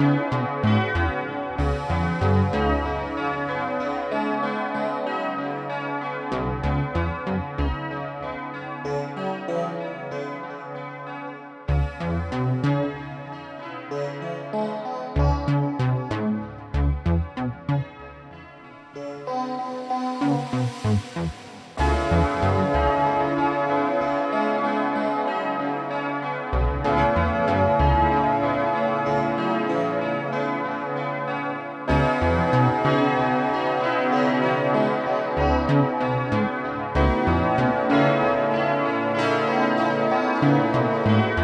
Música Música